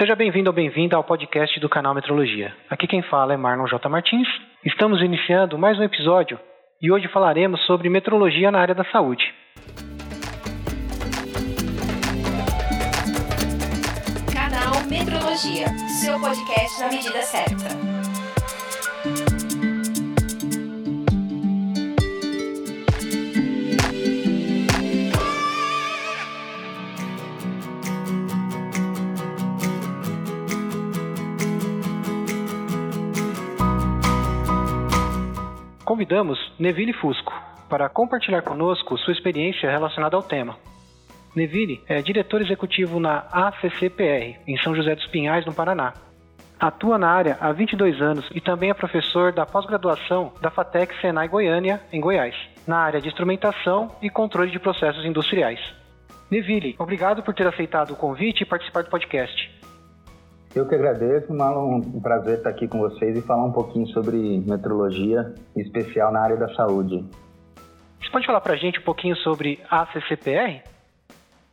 Seja bem-vindo ou bem-vinda ao podcast do canal Metrologia. Aqui quem fala é Marlon J. Martins. Estamos iniciando mais um episódio e hoje falaremos sobre metrologia na área da saúde. Canal Metrologia, seu podcast na medida certa. Convidamos Neville Fusco para compartilhar conosco sua experiência relacionada ao tema. Neville é diretor executivo na ACCPR, em São José dos Pinhais, no Paraná. Atua na área há 22 anos e também é professor da pós-graduação da FATEC Senai Goiânia, em Goiás, na área de instrumentação e controle de processos industriais. Neville, obrigado por ter aceitado o convite e participar do podcast. Eu que agradeço, Marlon. Um prazer estar aqui com vocês e falar um pouquinho sobre metrologia, em especial na área da saúde. Você pode falar para a gente um pouquinho sobre a CCPR?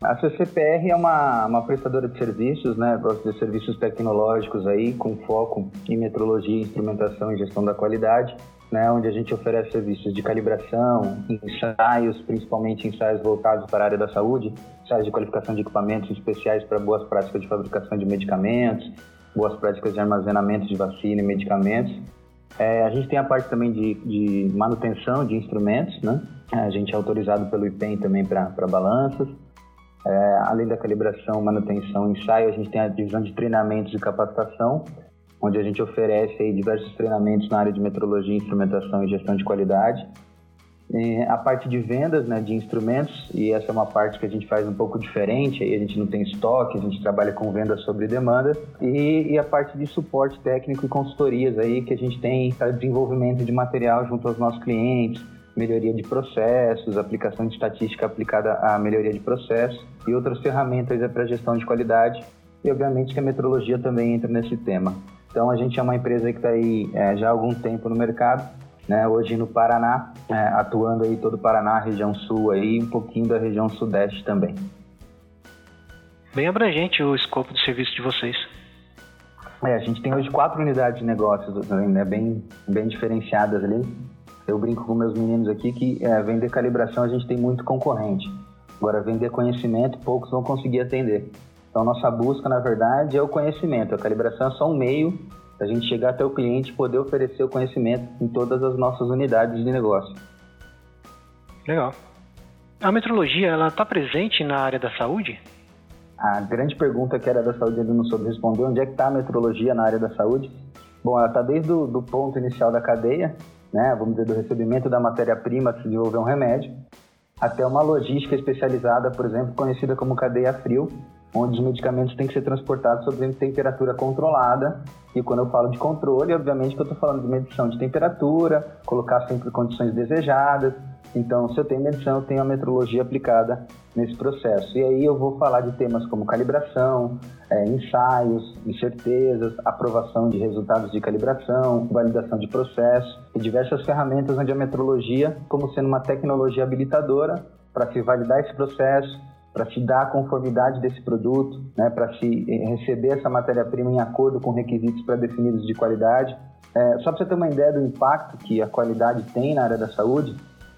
A CCPR é uma, uma prestadora de serviços, né, de serviços tecnológicos aí, com foco em metrologia, instrumentação e gestão da qualidade né, onde a gente oferece serviços de calibração, ensaios, principalmente ensaios voltados para a área da saúde, ensaios de qualificação de equipamentos especiais para boas práticas de fabricação de medicamentos, boas práticas de armazenamento de vacina e medicamentos. É, a gente tem a parte também de, de, manutenção de instrumentos, né? A gente é autorizado pelo IPEM também para balanças. É, além da calibração, manutenção, ensaio, a gente tem a divisão de treinamentos e capacitação, onde a gente oferece aí diversos treinamentos na área de metrologia, instrumentação e gestão de qualidade. E a parte de vendas né, de instrumentos, e essa é uma parte que a gente faz um pouco diferente, aí a gente não tem estoque, a gente trabalha com venda sobre demanda, e, e a parte de suporte técnico e consultorias aí que a gente tem para desenvolvimento de material junto aos nossos clientes, melhoria de processos, aplicação de estatística aplicada à melhoria de processos e outras ferramentas para gestão de qualidade, e obviamente que a metrologia também entra nesse tema. Então a gente é uma empresa que está aí é, já há algum tempo no mercado, né? Hoje no Paraná, é, atuando aí todo o Paraná, região sul aí, um pouquinho da região sudeste também. Bem abrangente o escopo de serviço de vocês. É, a gente tem hoje quatro unidades de negócios, né, bem, bem diferenciadas ali. Eu brinco com meus meninos aqui que é, vender calibração a gente tem muito concorrente. Agora, vender conhecimento, poucos vão conseguir atender. Então, nossa busca, na verdade, é o conhecimento. A calibração é só um meio da gente chegar até o cliente e poder oferecer o conhecimento em todas as nossas unidades de negócio. Legal. A metrologia, ela está presente na área da saúde? A grande pergunta que era da saúde ele não soube responder, onde é que está a metrologia na área da saúde? Bom, ela está desde o do ponto inicial da cadeia, né, vamos dizer, do recebimento da matéria-prima para desenvolver um remédio, até uma logística especializada, por exemplo, conhecida como cadeia frio, onde os medicamentos têm que ser transportados sob temperatura controlada. E quando eu falo de controle, obviamente que eu estou falando de medição de temperatura, colocar sempre condições desejadas. Então, se eu tenho medição, eu tenho a metrologia aplicada nesse processo. E aí eu vou falar de temas como calibração, é, ensaios, incertezas, aprovação de resultados de calibração, validação de processo e diversas ferramentas onde a metrologia, como sendo uma tecnologia habilitadora para se validar esse processo, para se dar a conformidade desse produto, né, para se eh, receber essa matéria-prima em acordo com requisitos pré-definidos de qualidade. É, só para você ter uma ideia do impacto que a qualidade tem na área da saúde,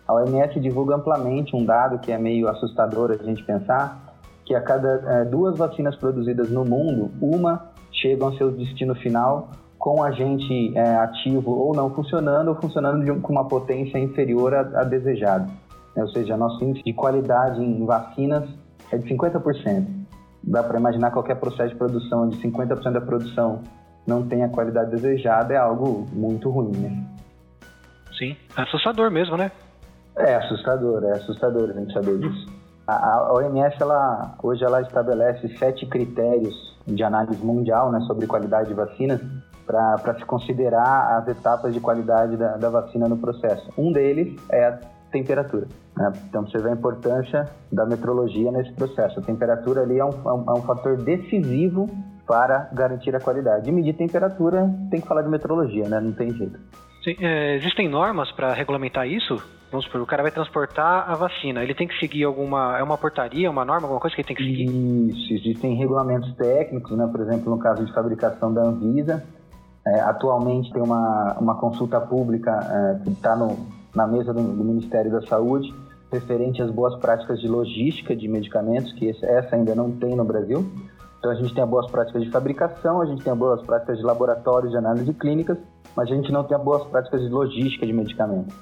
a OMS divulga amplamente um dado que é meio assustador a gente pensar, que a cada é, duas vacinas produzidas no mundo, uma chega ao seu destino final com agente é, ativo ou não funcionando, ou funcionando com uma potência inferior a, a desejado. Ou seja, nosso índice de qualidade em vacinas é de 50%. Dá para imaginar qualquer processo de produção onde 50% da produção não tem a qualidade desejada, é algo muito ruim, né? Sim, é assustador mesmo, né? É assustador, é assustador a gente saber disso. A, a OMS, ela, hoje, ela estabelece sete critérios de análise mundial né, sobre qualidade de vacinas para se considerar as etapas de qualidade da, da vacina no processo. Um deles é a temperatura. Né? Então você vê a importância da metrologia nesse processo. A temperatura ali é um, é um, é um fator decisivo para garantir a qualidade. E medir temperatura tem que falar de metrologia, né? Não tem jeito. Sim, é, existem normas para regulamentar isso? Vamos supor, o cara vai transportar a vacina. Ele tem que seguir alguma. É uma portaria, uma norma, alguma coisa que ele tem que seguir? Isso, existem regulamentos técnicos, né? Por exemplo, no caso de fabricação da Anvisa. É, atualmente tem uma, uma consulta pública é, que está na mesa do, do, Ministério da Saúde, referente às boas práticas de logística de medicamentos, que essa ainda não tem no Brasil. Então a gente tem as boas práticas de fabricação, a gente tem as boas práticas de laboratórios de análise clínicas, mas a gente não tem as boas práticas de logística de medicamentos.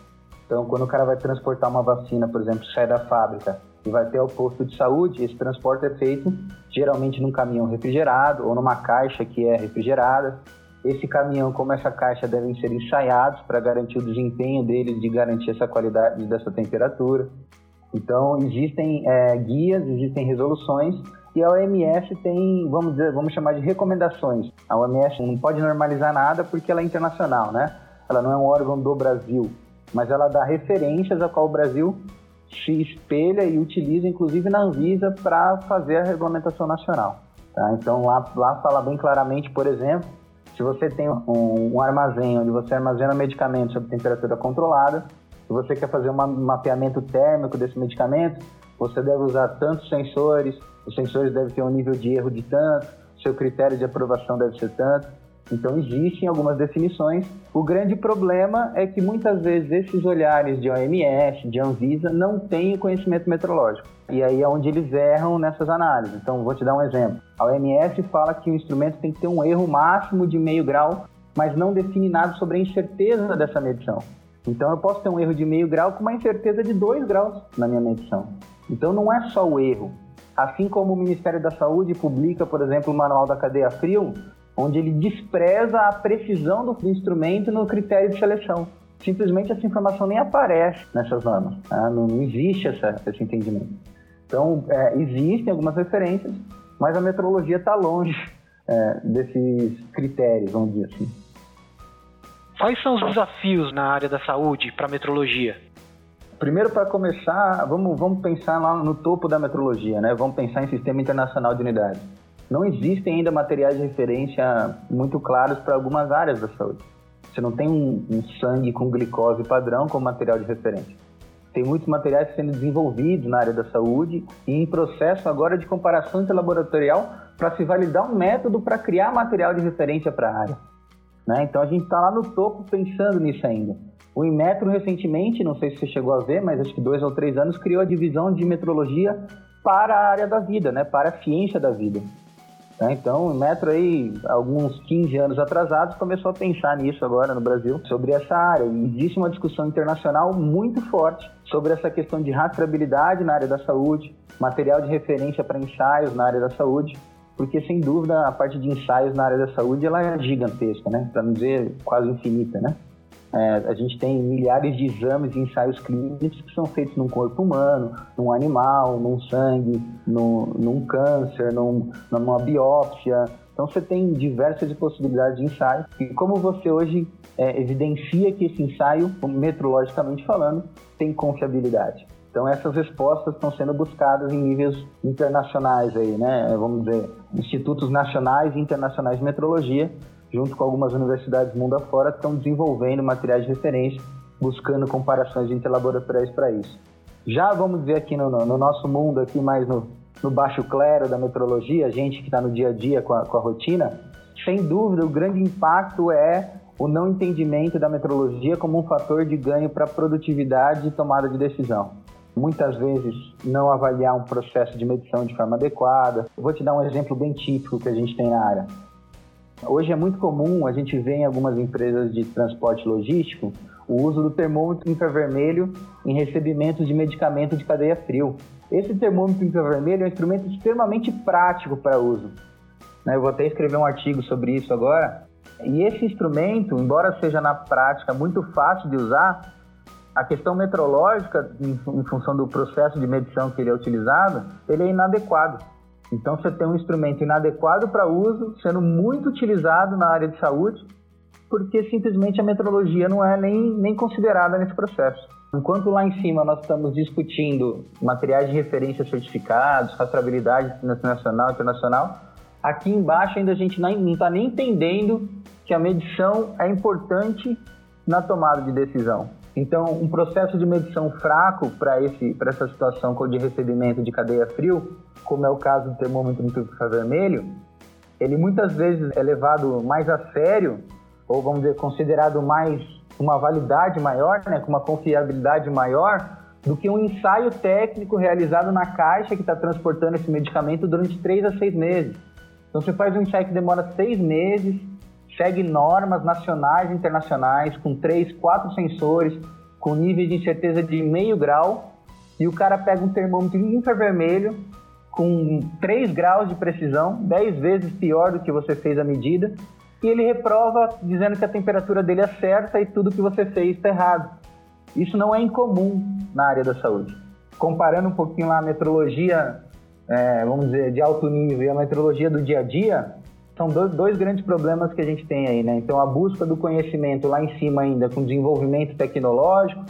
Então, quando o cara vai transportar uma vacina, por exemplo, sai da fábrica e vai até o posto de saúde, esse transporte é feito geralmente num caminhão refrigerado ou numa caixa que é refrigerada. Esse caminhão, como essa caixa, devem ser ensaiados para garantir o desempenho deles, de garantir essa qualidade dessa temperatura. Então, existem é, guias, existem resoluções e a OMS tem, vamos dizer, vamos chamar de recomendações. A OMS não pode normalizar nada porque ela é internacional, né? Ela não é um órgão do Brasil, mas ela dá referências a qual o Brasil se espelha e utiliza, inclusive na Anvisa, para fazer a regulamentação nacional. Tá? Então lá, lá fala bem claramente, por exemplo, se você tem um, um armazém onde você armazena medicamentos sob temperatura controlada, se você quer fazer um mapeamento térmico desse medicamento, você deve usar tantos sensores, os sensores devem ter um nível de erro de tanto, seu critério de aprovação deve ser tanto. Então existem algumas definições. O grande problema é que muitas vezes esses olhares de OMS, de Anvisa, não têm conhecimento metrológico. E aí é onde eles erram nessas análises. Então vou te dar um exemplo. A OMS fala que o instrumento tem que ter um erro máximo de meio grau, mas não define nada sobre a incerteza dessa medição. Então eu posso ter um erro de meio grau com uma incerteza de 2 graus na minha medição. Então não é só o erro. Assim como o Ministério da Saúde publica, por exemplo, o Manual da Cadeia Frio, onde ele despreza a precisão do instrumento no critério de seleção. Simplesmente essa informação nem aparece nessas normas. Tá? Não, não, existe essa, esse entendimento. Então, é, existem algumas referências, mas a metrologia está longe é, desses critérios, vamos dizer assim. Quais são os desafios na área da saúde para a metrologia? Primeiro, para começar, vamos, vamos pensar lá no topo da metrologia, né? Vamos pensar em Sistema Internacional de Unidades. Não existem ainda materiais de referência muito claros para algumas áreas da saúde. Você não tem um, um sangue com glicose padrão como material de referência. Tem muitos materiais sendo desenvolvidos na área da saúde e em processo agora de comparação interlaboratorial para se validar um método para criar material de referência para a área. Né? Então a gente está lá no topo pensando nisso ainda. O Inmetro recentemente, não sei se você chegou a ver, mas acho que dois ou três anos, criou a divisão de metrologia para a área da vida, né? para a ciência da vida. Tá? Então, o Inmetro aí, alguns 15 anos atrasados, começou a pensar nisso agora no Brasil, sobre essa área. E existe uma discussão internacional muito forte sobre essa questão de rastreabilidade na área da saúde, material de referência para ensaios na área da saúde, porque sem dúvida a parte de ensaios na área da saúde ela é gigantesca, né? Para não dizer quase infinita, né? É, a gente tem milhares de exames e ensaios clínicos que são feitos num corpo humano, num animal, num sangue, num, num câncer, num, numa biópsia. Então você tem diversas possibilidades de ensaio. E como você hoje é, evidencia que esse ensaio, metrologicamente falando, tem confiabilidade? Então essas respostas estão sendo buscadas em níveis internacionais aí, né? Vamos dizer, institutos nacionais e internacionais de metrologia junto com algumas universidades mundo afora, estão desenvolvendo materiais de referência, buscando comparações interlaboratoriais para isso. Já vamos dizer aqui no, no, nosso mundo, aqui mais no, no baixo clero da metrologia, a gente que está no dia a dia com a, com a rotina, sem dúvida o grande impacto é o não entendimento da metrologia como um fator de ganho para produtividade e tomada de decisão. Muitas vezes não avaliar um processo de medição de forma adequada. vou te dar um exemplo bem típico que a gente tem na área. Hoje é muito comum a gente ver em algumas empresas de transporte logístico o uso do termômetro infravermelho em recebimentos de medicamento de cadeia frio. Esse termômetro infravermelho é um instrumento extremamente prático para uso. Né, eu vou até escrever um artigo sobre isso agora. E esse instrumento, embora seja na prática muito fácil de usar, a questão metrológica, em função do processo de medição que ele é utilizado, ele é inadequado. Então você tem um instrumento inadequado para uso, sendo muito utilizado na área de saúde, porque simplesmente a metrologia não é nem, nem considerada nesse processo. Enquanto lá em cima nós estamos discutindo materiais de referência certificados, rastreabilidade nacional e internacional, aqui embaixo ainda a gente não está nem entendendo que a medição é importante na tomada de decisão. Então, um processo de medição fraco para essa situação de recebimento de cadeia frio, como é o caso do termômetro infravermelho, ele muitas vezes é levado mais a sério, ou vamos dizer, considerado mais uma validade maior, né, com uma confiabilidade maior, do que um ensaio técnico realizado na caixa que está transportando esse medicamento durante três a seis meses. Então você faz um ensaio que demora seis meses, segue normas nacionais e internacionais, com três, quatro sensores, com níveis de incerteza de meio grau, e o cara pega um termômetro infravermelho com 3 graus de precisão, 10 vezes pior do que você fez a medida, e ele reprova dizendo que a temperatura dele é certa e tudo que você fez está errado. Isso não é incomum na área da saúde. Comparando um pouquinho lá a metrologia, é, vamos dizer, de alto nível e a metrologia do dia a dia, são dois, dois, grandes problemas que a gente tem aí, né? Então, a busca do conhecimento lá em cima ainda, com desenvolvimento tecnológico,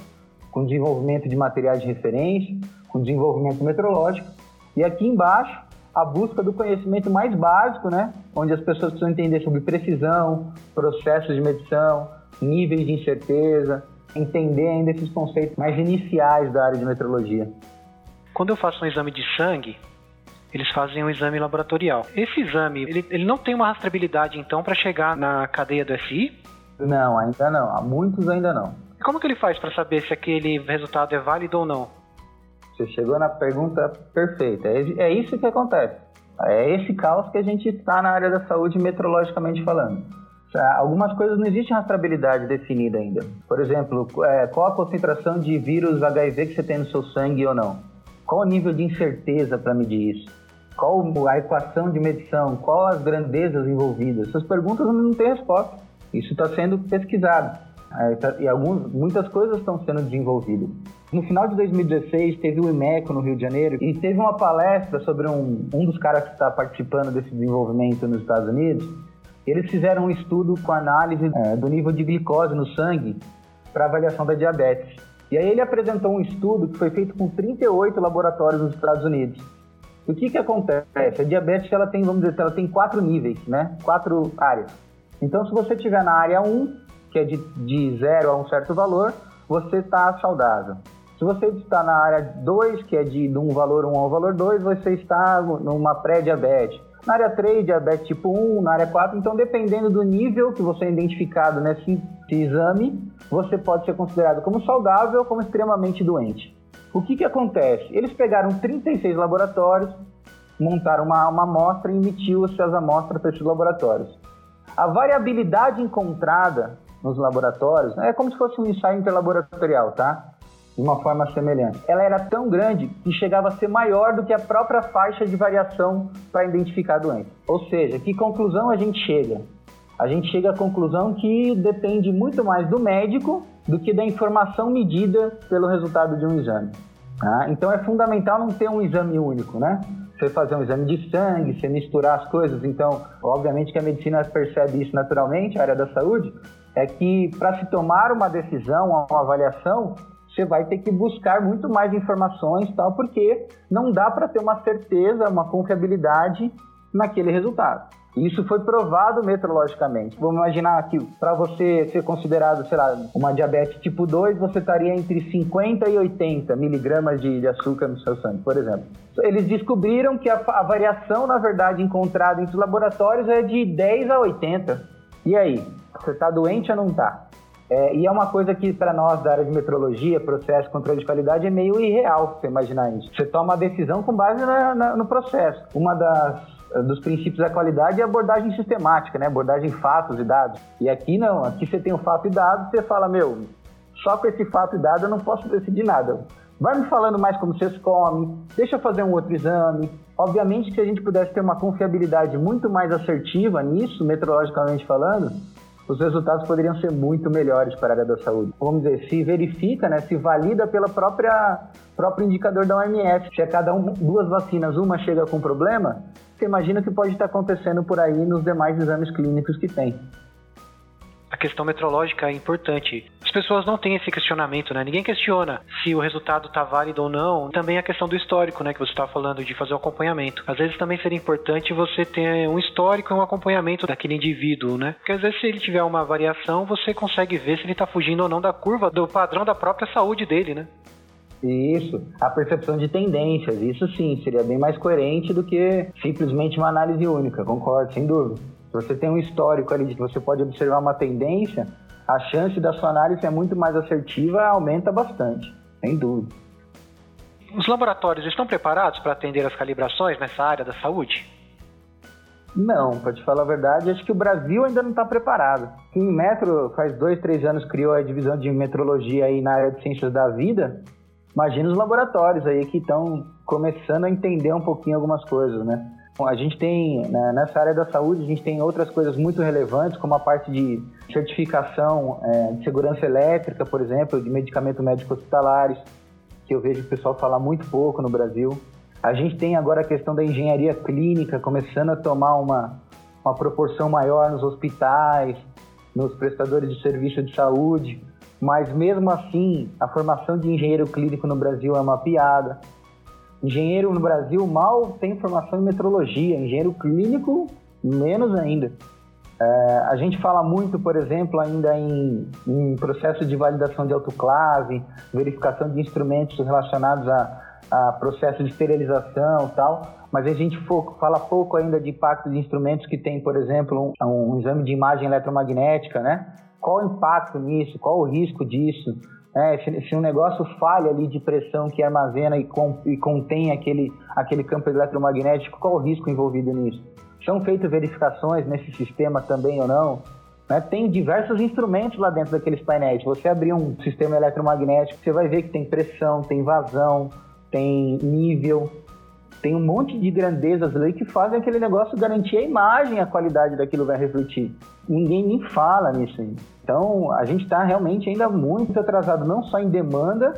com desenvolvimento de materiais de referência, com desenvolvimento metrológico, e aqui embaixo, a busca do conhecimento mais básico, né? Onde as pessoas precisam entender sobre precisão, processos de medição, níveis de incerteza, entender ainda esses conceitos mais iniciais da área de metrologia. Quando eu faço um exame de sangue, eles fazem um exame laboratorial. Esse exame, ele, ele não tem uma rastreabilidade, então, para chegar na cadeia do FI? Não, ainda não. Há muitos ainda não. E como que ele faz para saber se aquele resultado é válido ou não? Você chegou na pergunta perfeita. É, é isso que acontece. É esse caos que a gente está na área da saúde metrologicamente falando. Algumas coisas não existe rastreabilidade definida ainda. Por exemplo, é, qual a concentração de vírus HIV que você tem no seu sangue ou não? Qual o nível de incerteza para medir isso? Qual a equação de medição? Qual as grandezas envolvidas? Essas perguntas não têm resposta. Isso está sendo pesquisado. É, tá, e alguns, muitas coisas estão sendo desenvolvidas. No final de 2016, teve o IMECO no Rio de Janeiro e teve uma palestra sobre um, um dos caras que está participando desse desenvolvimento nos Estados Unidos. Eles fizeram um estudo com análise é, do nível de glicose no sangue para avaliação da diabetes. E aí ele apresentou um estudo que foi feito com 38 laboratórios nos Estados Unidos. O que que acontece? A diabetes ela tem, vamos dizer, ela tem quatro níveis, né? Quatro áreas. Então, se você estiver na área 1, que é de, de zero a um certo valor, você está saudável. Se você está na área 2, que é de, de um valor 1 ao valor 2, você está numa pré-diabetes. Na área 3, diabetes tipo 1, na área 4, então dependendo do nível que você é identificado nesse exame, você pode ser considerado como saudável ou como extremamente doente. O que, que acontece? Eles pegaram 36 laboratórios, montaram uma, uma amostra e emitiu essas amostras para esses laboratórios. A variabilidade encontrada nos laboratórios é como se fosse um ensaio interlaboratorial, tá? De uma forma semelhante. Ela era tão grande que chegava a ser maior do que a própria faixa de variação para identificar a doença. Ou seja, que conclusão a gente chega? a gente chega à conclusão que depende muito mais do médico do que da informação medida pelo resultado de um exame. Tá? Então é fundamental não ter um exame único, né? Você fazer um exame de sangue, você misturar as coisas. Então, obviamente que a medicina percebe isso naturalmente, a área da saúde, é que para se tomar uma decisão, uma avaliação, você vai ter que buscar muito mais informações, tal, porque não dá para ter uma certeza, uma confiabilidade naquele resultado. Isso foi provado metrologicamente. Vamos imaginar que para você ser considerado, sei lá, uma diabetes tipo 2, você estaria entre 50 e 80 miligramas de, açúcar no seu sangue, por exemplo. Eles descobriram que a, a variação, na verdade, encontrada entre os laboratórios é de 10 a 80. E aí? Você está doente ou não está? É, e é uma coisa que, para nós da área de metrologia, processo, controle de qualidade, é meio irreal você imaginar isso. Você toma uma decisão com base na, na, no processo. Uma das eh, dos princípios da qualidade é abordagem sistemática, né? Abordagem fatos e dados. E aqui não, aqui você tem o fato e dado, você fala, meu, só com esse fato e dado eu não posso decidir nada. Vai me falando mais como vocês comem, deixa eu fazer um outro exame. Obviamente se a gente pudesse ter uma confiabilidade muito mais assertiva nisso, metrologicamente falando, os resultados poderiam ser muito melhores para a área da saúde. Vamos dizer, se verifica, né, se valida pela própria próprio indicador da OMS. Se a cada um, duas vacinas uma chega com problema, você imagina o que pode estar acontecendo por aí nos demais exames clínicos que tem. A questão metrológica é importante. As pessoas não têm esse questionamento, né? Ninguém questiona se o resultado está válido ou não. Também a questão do histórico, né? Que você está falando de fazer o acompanhamento. Às vezes também seria importante você ter um histórico e um acompanhamento daquele indivíduo, né? Porque às vezes se ele tiver uma variação, você consegue ver se ele está fugindo ou não da curva, do padrão da própria saúde dele, né? Isso, a percepção de tendências, isso sim, seria bem mais coerente do que simplesmente uma análise única, concordo, sem dúvida. Se você tem um histórico ali de que você pode observar uma tendência, a chance da sua análise é muito mais assertiva, aumenta bastante, sem dúvida. Os laboratórios estão preparados para atender as calibrações nessa área da saúde? Não, para te falar a verdade, acho que o Brasil ainda não está preparado. Em Metro, faz dois, três anos, criou a divisão de metrologia aí na área de ciências da vida. Imagina os laboratórios aí que estão começando a entender um pouquinho algumas coisas, né? A gente tem, né, nessa área da saúde, a gente tem outras coisas muito relevantes, como a parte de certificação é, de segurança elétrica, por exemplo, de medicamento médico hospitalares, que eu vejo o pessoal falar muito pouco no Brasil. A gente tem agora a questão da engenharia clínica começando a tomar uma, uma proporção maior nos hospitais, nos prestadores de serviço de saúde, mas mesmo assim, a formação de engenheiro clínico no Brasil é uma piada. Engenheiro no Brasil mal tem formação em metrologia, engenheiro clínico menos ainda. É, a gente fala muito, por exemplo, ainda em, em, processo de validação de autoclave, verificação de instrumentos relacionados a, a processo de esterilização tal, mas a gente fala pouco ainda de impacto de instrumentos que tem, por exemplo, um, um exame de imagem eletromagnética, né? Qual o impacto nisso? Qual o risco disso? É, se, um negócio falha ali de pressão que armazena e, com, e contém aquele, aquele campo eletromagnético, qual o risco envolvido nisso? São feitas verificações nesse sistema também ou não? Né? Tem diversos instrumentos lá dentro daqueles painéis. Você abrir um sistema eletromagnético, você vai ver que tem pressão, tem vazão, tem nível, tem um monte de grandezas ali que fazem aquele negócio garantir a imagem, a qualidade daquilo vai refletir. Ninguém nem fala nisso ainda. Então, a gente está realmente ainda muito atrasado, não só em demanda,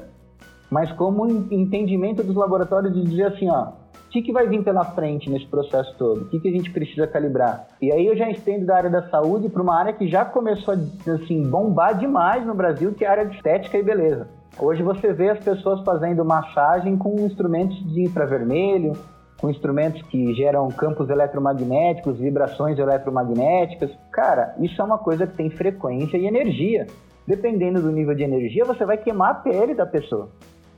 mas como entendimento dos laboratórios de dizer assim, ó, o que, que vai vir pela frente nesse processo todo? O que, que a gente precisa calibrar? E aí eu já estendo da área da saúde para uma área que já começou a assim, bombar demais no Brasil, que é a área de estética e beleza. Hoje você vê as pessoas fazendo massagem com instrumentos de infravermelho, com instrumentos que geram campos eletromagnéticos, vibrações eletromagnéticas. Cara, isso é uma coisa que tem frequência e energia. Dependendo do nível de energia, você vai queimar a pele da pessoa.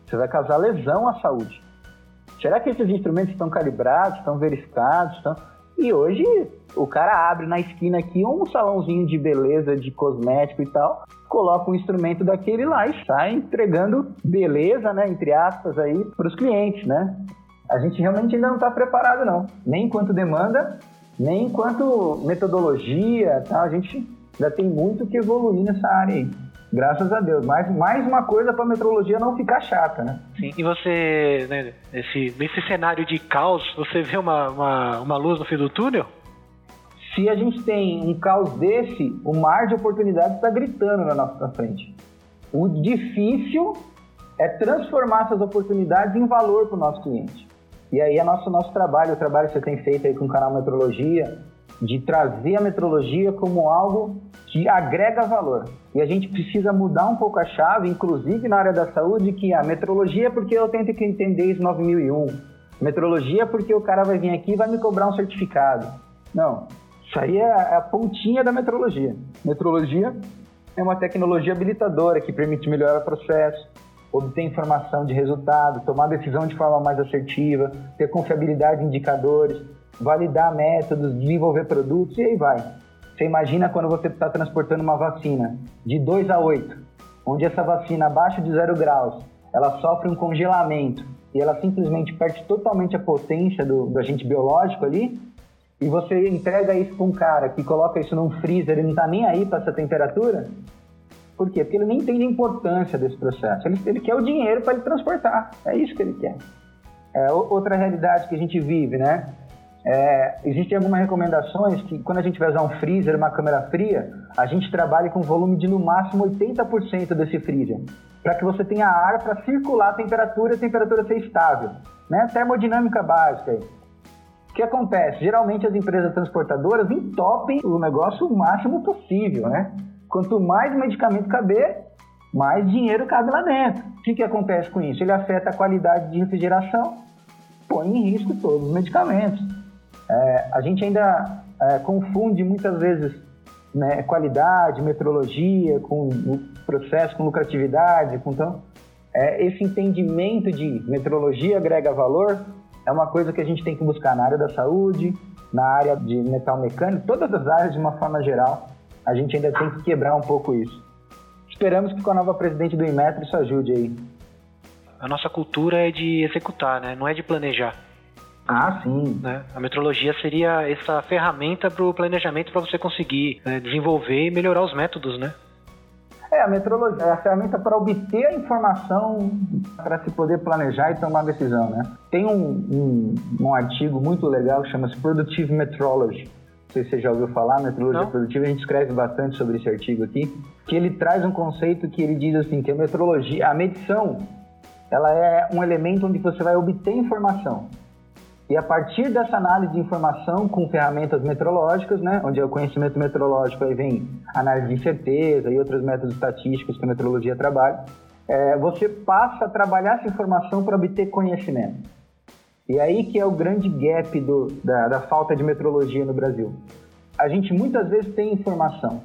Você vai causar lesão à saúde. Será que esses instrumentos estão calibrados, estão verificados? Estão... E hoje o cara abre na esquina aqui um salãozinho de beleza, de cosmético e tal, coloca um instrumento daquele lá e sai entregando beleza, né, entre aspas aí, para os clientes, né? a gente realmente ainda não está preparado, não. Nem enquanto demanda, nem enquanto metodologia, tá? A gente ainda tem muito que evoluir nessa área aí. Graças a Deus. Mais, mais uma coisa para a metrologia não ficar chata, né? Sim, e você, né, nesse, nesse cenário de caos, você vê uma, uma, uma luz no fim do túnel? Se a gente tem um caos desse, o mar de oportunidades está gritando na nossa frente. O difícil é transformar essas oportunidades em valor para o nosso cliente. E aí é nosso, nosso trabalho, o trabalho que você tem feito aí com o canal Metrologia, de trazer a metrologia como algo que agrega valor. E a gente precisa mudar um pouco a chave, inclusive na área da saúde, que a metrologia é porque eu tenho que entender ISO 9001. Metrologia é porque o cara vai vir aqui e vai me cobrar um certificado. Não, isso aí é a pontinha da metrologia. Metrologia é uma tecnologia habilitadora que permite melhorar o processo, obter informação de resultado, tomar decisão de forma mais assertiva, ter confiabilidade em indicadores, validar métodos, desenvolver produtos e aí vai. Você imagina quando você está transportando uma vacina de 2 a 8, onde essa vacina abaixo de 0 graus, ela sofre um congelamento e ela simplesmente perde totalmente a potência do, do agente biológico ali, e você entrega isso para um cara que coloca isso num freezer e não está nem aí para essa temperatura, por quê? Porque ele nem entende a importância desse processo. Ele, ele quer o dinheiro para ele transportar. É isso que ele quer. É outra realidade que a gente vive, né? É, existem algumas recomendações que quando a gente vai usar um freezer, uma câmera fria, a gente trabalhe com volume de no máximo 80% desse freezer, para que você tenha ar para circular a temperatura e a temperatura ser estável, né? Termodinâmica básica. O que acontece? Geralmente as empresas transportadoras entopem o negócio o máximo possível, né? Quanto mais medicamento caber, mais dinheiro cabe lá dentro. O que, que acontece com isso? Ele afeta a qualidade de refrigeração, põe em risco todos os medicamentos. É, a gente ainda é, confunde muitas vezes né, qualidade, metrologia com processo, com lucratividade, com então é, esse entendimento de metrologia agrega valor é uma coisa que a gente tem que buscar na área da saúde, na área de metal mecânico, todas as áreas de uma forma geral. A gente ainda tem que quebrar um pouco isso. Esperamos que com a nova presidente do Inmetro isso ajude aí. A nossa cultura é de executar, né? Não é de planejar. Ah, sim. Né? A metrologia seria essa ferramenta para o planejamento para você conseguir né, desenvolver e melhorar os métodos, né? É, a metrologia é a ferramenta para obter a informação para se poder planejar e tomar decisão, né? Tem um, um, um artigo muito legal que chama-se Productive Metrology. Não sei se você já ouviu falar, metrologia Não. produtiva, a gente escreve bastante sobre esse artigo aqui, que ele traz um conceito que ele diz assim, que a metrologia, a medição, ela é um elemento onde você vai obter informação. E a partir dessa análise de informação com ferramentas metrológicas, né, onde é o conhecimento metrológico aí vem análise de incerteza e outros métodos estatísticos que a metrologia trabalha, é, você passa a trabalhar essa informação para obter conhecimento. E aí que é o grande gap do, da, da falta de metrologia no Brasil. A gente muitas vezes tem informação,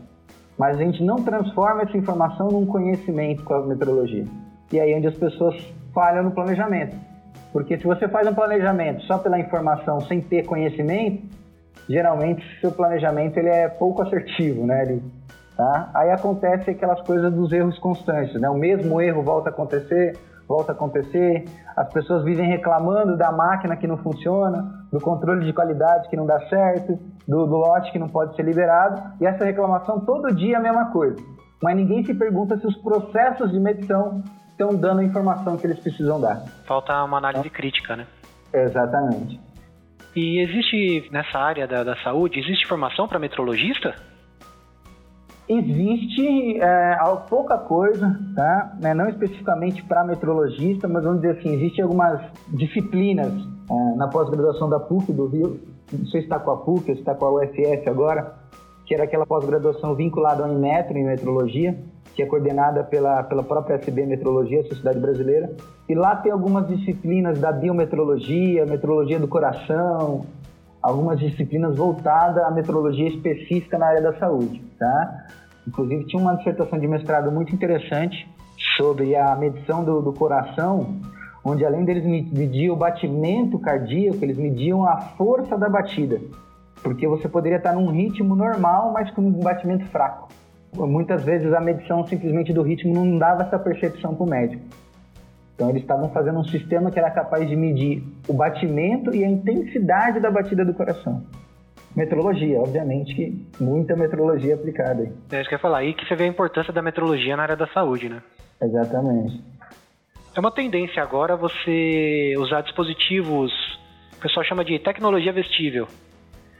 mas a gente não transforma essa informação num conhecimento com a metrologia. E aí é onde as pessoas falham no planejamento porque se você faz um planejamento só pela informação, sem ter conhecimento, geralmente seu planejamento ele é pouco assertivo, né? Ele, tá? Aí acontece aquelas coisas dos erros constantes, né? O mesmo erro volta a acontecer, volta a acontecer, as pessoas vivem reclamando da máquina que não funciona, do controle de qualidade que não dá certo, do, do lote que não pode ser liberado, e essa reclamação todo dia é a mesma coisa. Mas ninguém se pergunta se os processos de medição estão dando a informação que eles precisam dar. Falta uma análise crítica, né? Exatamente. E existe nessa área da, da saúde, existe formação para metrologista? Existe é, pouca coisa, tá? Né? não especificamente para metrologista, mas vamos dizer assim, existem algumas disciplinas é, na pós-graduação da PUC do Rio, não sei se está com a PUC, se está com a UFS agora, que era aquela pós-graduação vinculada ao Inmetro, em metrologia, que é coordenada pela, pela própria SB Metrologia, Sociedade Brasileira. E lá tem algumas disciplinas da biometrologia, metrologia do coração, algumas disciplinas voltadas à metrologia específica na área da saúde, tá? Inclusive tinha uma dissertação de mestrado muito interessante sobre a medição do, do coração, onde além deles medir o batimento cardíaco, eles mediam a força da batida, porque você poderia estar num ritmo normal, mas com um batimento fraco muitas vezes a medição simplesmente do ritmo não dava essa percepção para o médico. Então eles estavam fazendo um sistema que era capaz de medir o batimento e a intensidade da batida do coração. Metrologia, obviamente que muita metrologia aplicada. É isso que eu ia falar, aí que você vê a importância da metrologia na área da saúde, né? Exatamente. É uma tendência agora você usar dispositivos, o pessoal chama de tecnologia vestível,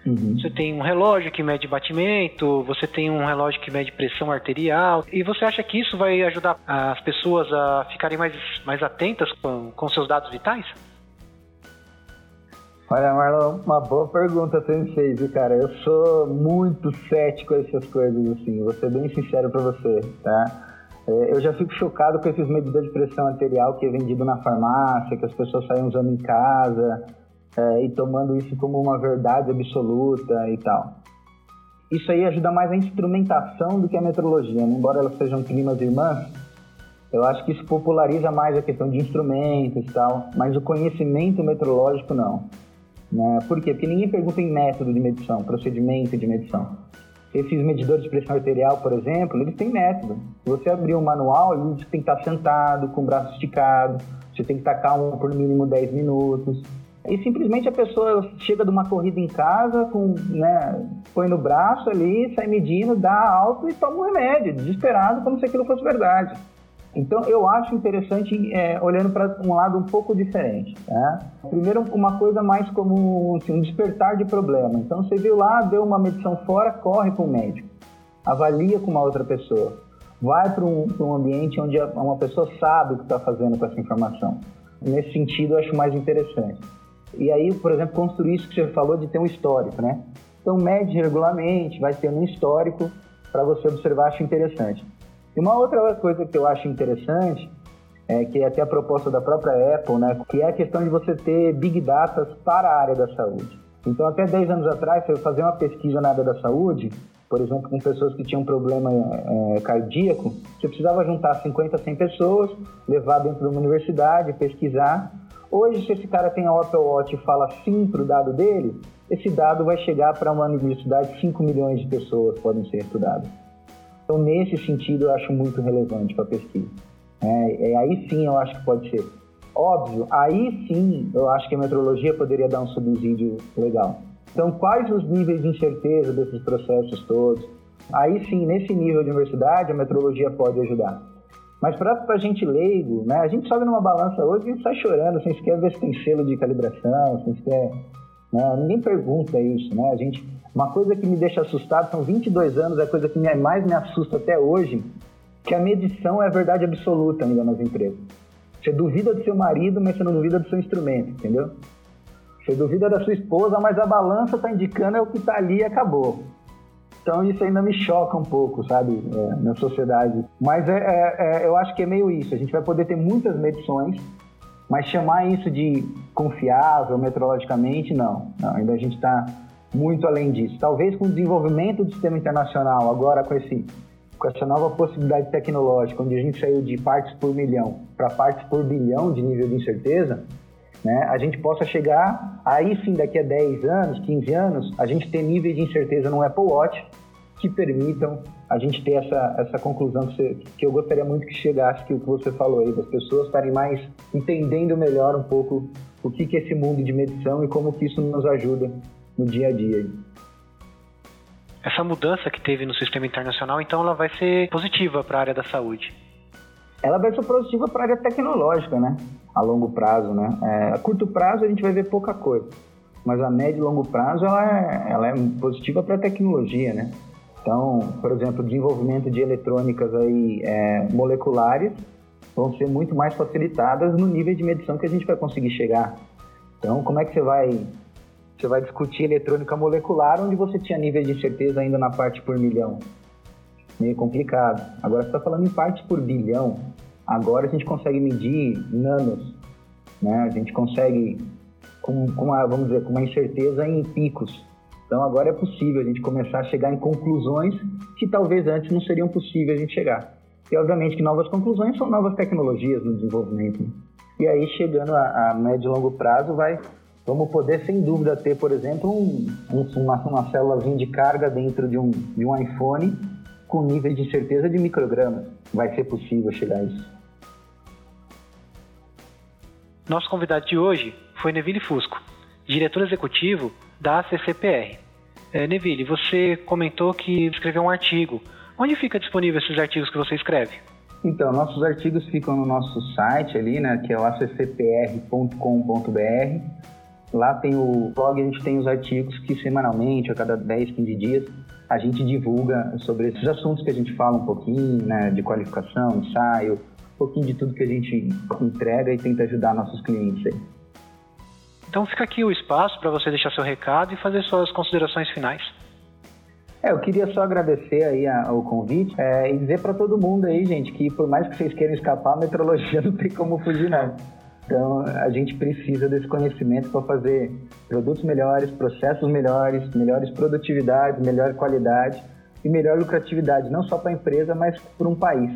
Uhum. Você tem um relógio que mede batimento, você tem um relógio que mede pressão arterial. E você acha que isso vai ajudar as pessoas a ficarem mais, mais atentas com, com seus dados vitais? Olha, Marlon, uma boa pergunta você me fez, viu, cara? Eu sou muito cético a essas coisas, assim, vou ser bem sincero pra você, tá? É, eu já fico chocado com esses medidores de pressão arterial que é vendido na farmácia, que as pessoas saem usando em casa é, e tomando isso como uma verdade absoluta e tal. Isso aí ajuda mais a instrumentação do que a metrologia, né? embora elas sejam primas irmãs. Eu acho que isso populariza mais a questão de instrumentos e tal, mas o conhecimento metrológico não. Né? Por quê? Porque ninguém pergunta em método de medição, procedimento de medição. Esses medidores de pressão arterial, por exemplo, eles têm método. Se você abrir um manual, você tem que estar sentado, com o braço esticado, você tem que estar calmo por no mínimo 10 minutos. E simplesmente a pessoa chega de uma corrida em casa, com, né, põe no braço ali, sai medindo, dá alto e toma um remédio, desesperado, como se aquilo fosse verdade. Então eu acho interessante é, olhando para um lado um pouco diferente. Né? Primeiro, uma coisa mais como assim, um despertar de problema. Então você viu lá, deu uma medição fora, corre para o médico, avalia com uma outra pessoa, vai para um, um ambiente onde uma pessoa sabe o que está fazendo com essa informação. Nesse sentido, eu acho mais interessante. E aí, por exemplo, construir isso que você falou de ter um histórico, né? Então, mede regularmente, vai ter um histórico para você observar, acho interessante. E uma outra coisa que eu acho interessante é, que é até a proposta da própria Apple, né, que é a questão de você ter big data para a área da saúde. Então, até 10 anos atrás, você fazer uma pesquisa na área da saúde, por exemplo, com pessoas que tinham problema é, cardíaco, você precisava juntar 50, 100 pessoas, levar dentro de uma universidade, pesquisar. Hoje, se esse cara tem a Apple Watch e fala sim para o dado dele, esse dado vai chegar para uma universidade, 5 milhões de pessoas podem ser estudadas. Então, nesse sentido, eu acho muito relevante para a pesquisa. É, é, aí sim eu acho que pode ser. Óbvio, aí sim eu acho que a metrologia poderia dar um subsídio legal. Então, quais os níveis de incerteza desses processos todos? Aí sim, nesse nível de universidade, a metrologia pode ajudar. Mas para a gente leigo, né, a gente sobe numa balança hoje e sai chorando, sem sequer ver se tem selo de calibração, sem sequer. Né, ninguém pergunta isso, né? A gente, uma coisa que me deixa assustado, são 22 anos, é a coisa que mais me assusta até hoje, que a medição é a verdade absoluta ainda nas empresas. Você duvida do seu marido, mas você não duvida do seu instrumento, entendeu? Você duvida da sua esposa, mas a balança está indicando é o que está ali e acabou. Então isso ainda me choca um pouco, sabe, é, na sociedade. Mas é, é, é, eu acho que é meio isso. A gente vai poder ter muitas medições, mas chamar isso de confiável metrologicamente, não. não ainda a gente está muito além disso. Talvez com o desenvolvimento do sistema internacional, agora com esse com essa nova possibilidade tecnológica, onde a gente saiu de partes por milhão para partes por bilhão de nível de incerteza, né, a gente possa chegar, aí sim, daqui a 10 anos, 15 anos, a gente ter níveis de incerteza no Apple Watch que permitam a gente ter essa, essa conclusão que, você, que eu gostaria muito que chegasse, que o que você falou aí, das pessoas estarem mais entendendo melhor um pouco o que, que é esse mundo de medição e como que isso nos ajuda no dia a dia essa mudança que teve no sistema internacional, então ela vai ser positiva para a área da saúde. Ela vai ser positiva para a área tecnológica, né? A longo prazo, né? É, a curto prazo a gente vai ver pouca coisa, mas a médio e longo prazo ela é, ela é positiva para a tecnologia, né? Então, por exemplo, desenvolvimento de eletrônicas aí é, moleculares vão ser muito mais facilitadas no nível de medição que a gente vai conseguir chegar. Então, como é que você vai você vai discutir eletrônica molecular, onde você tinha nível de incerteza ainda na parte por milhão. Meio complicado. Agora você está falando em parte por bilhão. Agora a gente consegue medir nanos. Né? A gente consegue, com, com uma, vamos dizer, com uma incerteza em picos. Então agora é possível a gente começar a chegar em conclusões que talvez antes não seriam possíveis a gente chegar. E obviamente que novas conclusões são novas tecnologias no desenvolvimento. Né? E aí chegando a, a médio e longo prazo vai vamos poder, sem dúvida, ter, por exemplo, um, um, uma, uma célulazinha de carga dentro de um, de um iPhone com nível de certeza de microgramas. Vai ser possível chegar a isso. Nosso convidado de hoje foi Neville Fusco, diretor executivo da ACCPR. É, Neville, você comentou que escreveu um artigo. Onde fica disponível esses artigos que você escreve? Então, nossos artigos ficam no nosso site ali, né, que é o accpr.com.br. Lá tem o blog, a gente tem os artigos que semanalmente, a cada 10, 15 dias, a gente divulga sobre esses assuntos que a gente fala um pouquinho, né, de qualificação, ensaio, um pouquinho de tudo que a gente entrega e tenta ajudar nossos clientes aí. Então fica aqui o espaço para você deixar seu recado e fazer suas considerações finais. É, eu queria só agradecer aí o convite é, e dizer para todo mundo aí, gente, que por mais que vocês queiram escapar, a metrologia não tem como fugir não. Então, a gente precisa desse conhecimento para fazer produtos melhores, processos melhores, melhores produtividade, melhor qualidade e melhor lucratividade, não só para a empresa, mas para um país.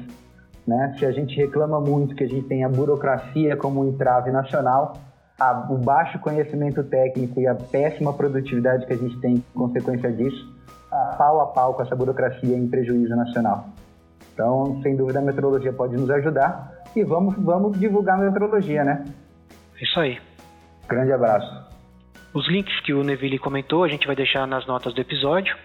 Né? Se a gente reclama muito que a gente tem a burocracia como um entrave nacional, a, o baixo conhecimento técnico e a péssima produtividade que a gente tem em consequência disso, a, pau a pau com essa burocracia em prejuízo nacional. Então, sem dúvida, a metrologia pode nos ajudar e vamos, vamos divulgar a metrologia, né? Isso aí. Grande abraço. Os links que o Neville comentou a gente vai deixar nas notas do episódio.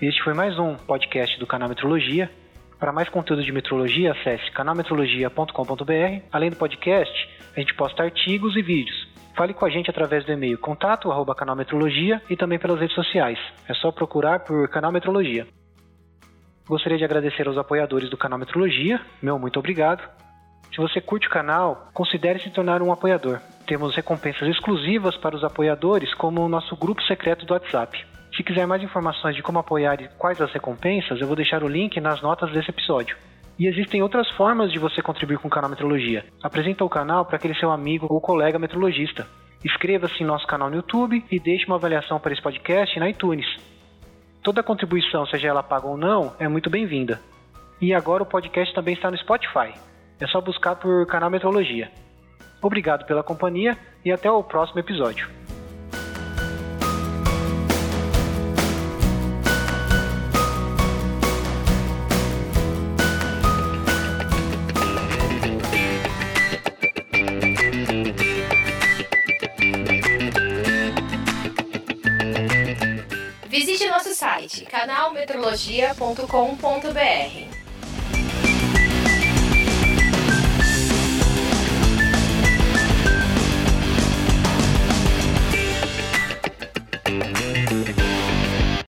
Este foi mais um podcast do canal Metrologia. Para mais conteúdo de metrologia, acesse canalmetrologia.com.br. Além do podcast, a gente posta artigos e vídeos. Fale com a gente através do e-mail contato arroba canal Metrologia e também pelas redes sociais. É só procurar por Canal Metrologia. Gostaria de agradecer aos apoiadores do canal Metrologia. Meu muito obrigado. Se você curte o canal, considere se tornar um apoiador. Temos recompensas exclusivas para os apoiadores, como o nosso grupo secreto do WhatsApp. Se quiser mais informações de como apoiar e quais as recompensas, eu vou deixar o link nas notas desse episódio. E existem outras formas de você contribuir com o canal Metrologia. Apresenta o canal para aquele seu amigo ou colega metrologista. Inscreva-se em nosso canal no YouTube e deixe uma avaliação para esse podcast na iTunes. Toda contribuição, seja ela paga ou não, é muito bem-vinda. E agora o podcast também está no Spotify. É só buscar por canal Metrologia. Obrigado pela companhia e até o próximo episódio. site canalmetrologia.com.br. thank